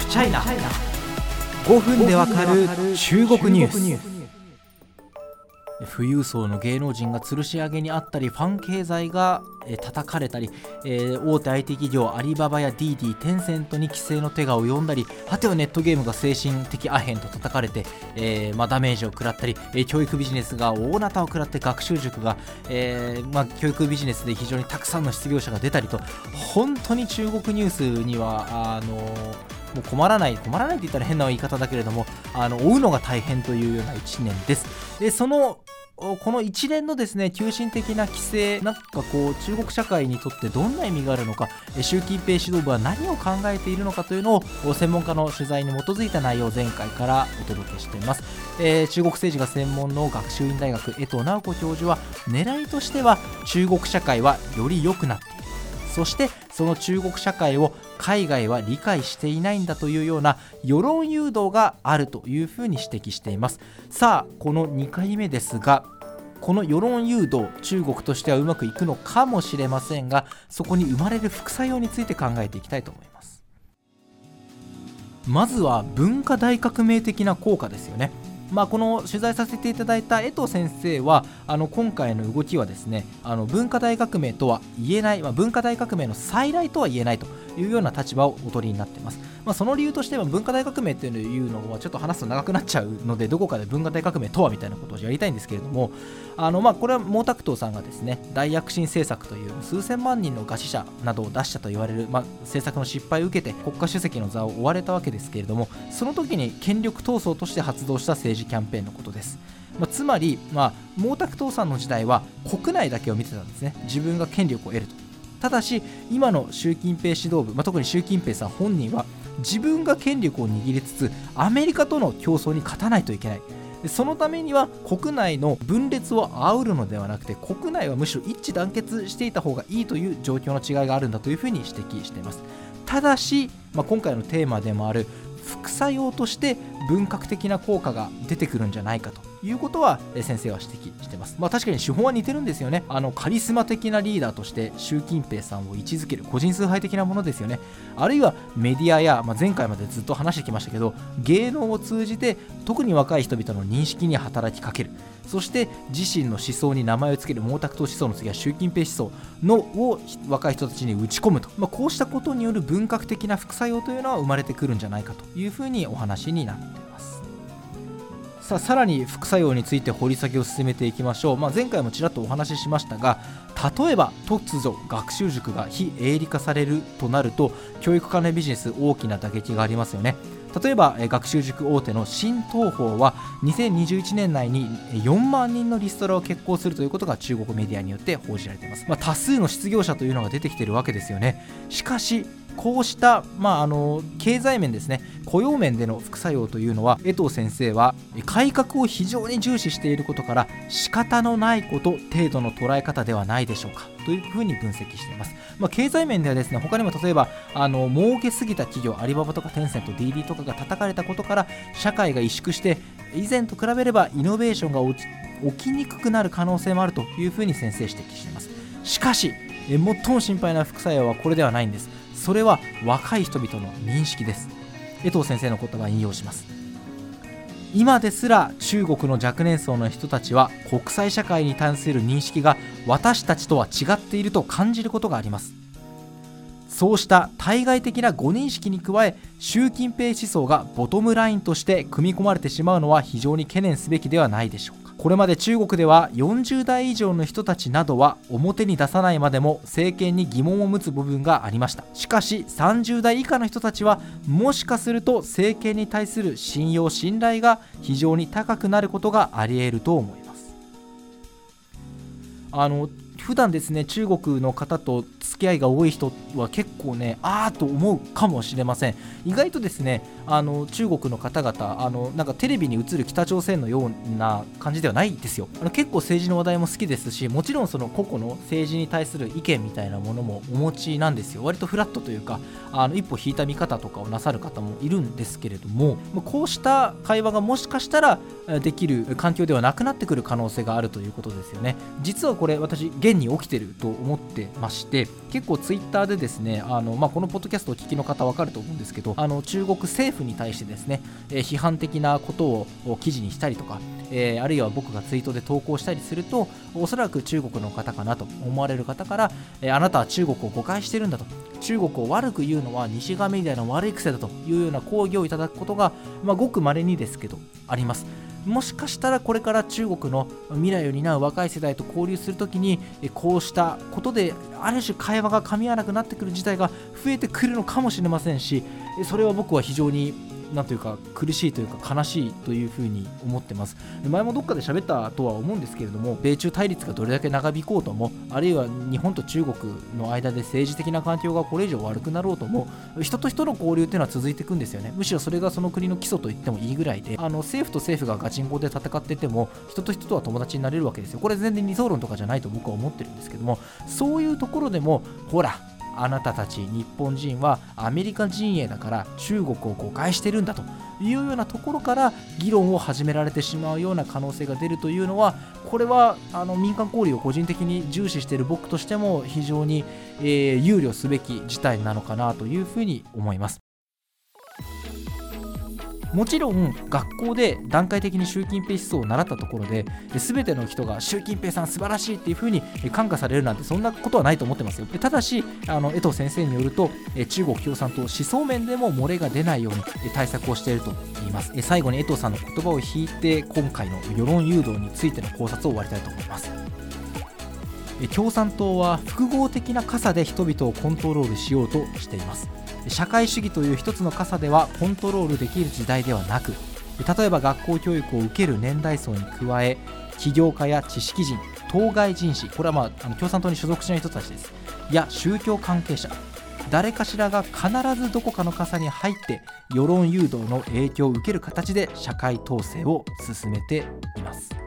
フチャイナ5分でわかる中国ニュース。富裕層の芸能人が吊るし上げにあったりファン経済が、えー、叩かれたり、えー、大手 IT 企業アリババや DD テンセントに規制の手が及んだり果てはネットゲームが精神的アヘンと叩かれて、えーまあ、ダメージを食らったり、えー、教育ビジネスが大なたを食らって学習塾が、えーまあ、教育ビジネスで非常にたくさんの失業者が出たりと本当に中国ニュースにはあのもう困らない、困らないって言ったら変な言い方だけれども、あの追うのが大変というような1年です。でそのこの一連のですね急進的な規制、なんかこう中国社会にとってどんな意味があるのか、習近平指導部は何を考えているのかというのを専門家の取材に基づいた内容を前回からお届けしています。えー、中国政治が専門の学習院大学江藤直子教授は狙いとしては中国社会はより良くなっている。そしてその中国社会を海外は理解していないんだというような世論誘導があるというふうに指摘しています。さあこの2回目ですがこの世論誘導中国としてはうまくいくのかもしれませんがそこに生まれる副作用について考えていきたいと思います。まずは文化大革命的な効果ですよね。まあ、この取材させていただいた江藤先生はあの今回の動きはですねあの文化大革命とは言えない、まあ、文化大革命の再来とは言えないというような立場をお取りになっています。まあ、その理由としては文化大革命っていうのはちょっと話すと長くなっちゃうのでどこかで文化大革命とはみたいなことをやりたいんですけれどもあのまあこれは毛沢東さんがですね大躍進政策という数千万人の餓死者などを出したと言われる、まあ、政策の失敗を受けて国家主席の座を追われたわけですけれどもその時に権力闘争として発動した政治キャンペーンのことです。まあ、つまり、まあ、毛沢東さんの時代は国内だけを見てたんですね自分が権力を得るとただし今の習近平指導部、まあ、特に習近平さん本人は自分が権力を握りつつアメリカとの競争に勝たないといけない。そのためには国内の分裂を煽るのではなくて国内はむしろ一致団結していた方がいいという状況の違いがあるんだというふうに指摘しています。ただし、まあ、今回のテーマでもある副作用として分革的な効果が出てくるんじゃないかと。いうことは先生は指摘してます。まあ確かに手法は似てるんですよね。あのカリスマ的なリーダーとして習近平さんを位置づける個人崇拝的なものですよね。あるいはメディアや、まあ、前回までずっと話してきましたけど芸能を通じて特に若い人々の認識に働きかける。そして自身の思想に名前を付ける毛沢東思想の次は習近平思想のを若い人たちに打ち込むと、まあ、こうしたことによる文革的な副作用というのは生まれてくるんじゃないかというふうにお話になっています。さあさらに副作用について掘り下げを進めていきましょう、まあ、前回もちらっとお話ししましたが例えば突如学習塾が非営利化されるとなると教育関連ビジネス大きな打撃がありますよね。例えば学習塾大手の新東宝は2021年内に4万人のリストラを決行するということが中国メディアによって報じられています、まあ、多数の失業者というのが出てきているわけですよね。しかしこうした、まあ、あの経済面ですね雇用面での副作用というのは江藤先生は改革を非常に重視していることから仕方のないこと程度の捉え方ではないでしょうか。というふうに分析しています、まあ、経済面ではですね他にも例えばあの儲けすぎた企業アリババとかテンセント DD とかが叩かれたことから社会が萎縮して以前と比べればイノベーションが起きにくくなる可能性もあるというふうに先生指摘しています。しかし最も心配な副作用はこれではないんです。それは若い人々の認識です。江藤先生の言葉を引用します。今ですら中国の若年層の人たちは国際社会に対する認識が私たちとは違っていると感じることがあります。そうした対外的な誤認識に加え習近平思想がボトムラインとして組み込まれてしまうのは非常に懸念すべきではないでしょうか。これまで中国では40代以上の人たちなどは表に出さないまでも政権に疑問を持つ部分がありました。しかし30代以下の人たちはもしかすると政権に対する信用信頼が非常に高くなることがあり得ると思います。あの普段ですね中国の方と付き合いが多い人は結構ねああと思うかもしれません。意外とですねあの中国の方々あのなんかテレビに映る北朝鮮のような感じではないですよ。あの結構政治の話題も好きですしもちろんその個々の政治に対する意見みたいなものもお持ちなんですよ。割とフラットというかあの一歩引いた見方とかをなさる方もいるんですけれどもこうした会話がもしかしたらできる環境ではなくなってくる可能性があるということですよね。実はこれ私現に起きてると思ってまして結構ツイッターでですねあの、まあ、このポッドキャストをお聞きの方分かると思うんですけどあの中国政府に対してですね、え批判的なことを記事にしたりとか、え、あるいは僕がツイートで投稿したりするとおそらく中国の方かなと思われる方から、え、あなたは中国を誤解してるんだと。中国を悪く言うのは西側メディアの悪い癖だというような抗議をいただくことが、まあ、ごく稀にですけどあります。もしかしたらこれから中国の未来を担う若い世代と交流するときにこうしたことである種会話が噛み合わなくなってくる事態が増えてくるのかもしれませんしでそれは僕は非常になんというか苦しいというか悲しいというふうに思ってます。前もどっかで喋ったとは思うんですけれども米中対立がどれだけ長引こうともあるいは日本と中国の間で政治的な環境がこれ以上悪くなろうとも人と人の交流っていうのは続いていくんですよね。むしろそれがその国の基礎と言ってもいいぐらいであの政府と政府がガチンコで戦ってても人と人とは友達になれるわけですよ。これ全然理想論とかじゃないと僕は思ってるんですけどもそういうところでもほらあなたたち日本人はアメリカ陣営だから中国を誤解してるんだというようなところから議論を始められてしまうような可能性が出るというのはこれはあの民間交流を個人的に重視している僕としても非常に、えー、憂慮すべき事態なのかなというふうに思います。もちろん学校で段階的に習近平思想を習ったところで全ての人が習近平さん素晴らしいっていうふうに感化されるなんてそんなことはないと思ってますよ。ただしあの江藤先生によると中国共産党思想面でも漏れが出ないように対策をしていると言います。最後に江藤さんの言葉を引いて今回の世論誘導についての考察を終わりたいと思います。共産党は複合的な傘で人々をコントロールしようとしています。社会主義という一つの傘ではコントロールできる時代ではなく例えば学校教育を受ける年代層に加え起業家や知識人当該人士これは、まあ、あの共産党に所属しない人たちです。や宗教関係者。誰かしらが必ずどこかの傘に入って世論誘導の影響を受ける形で社会統制を進めています。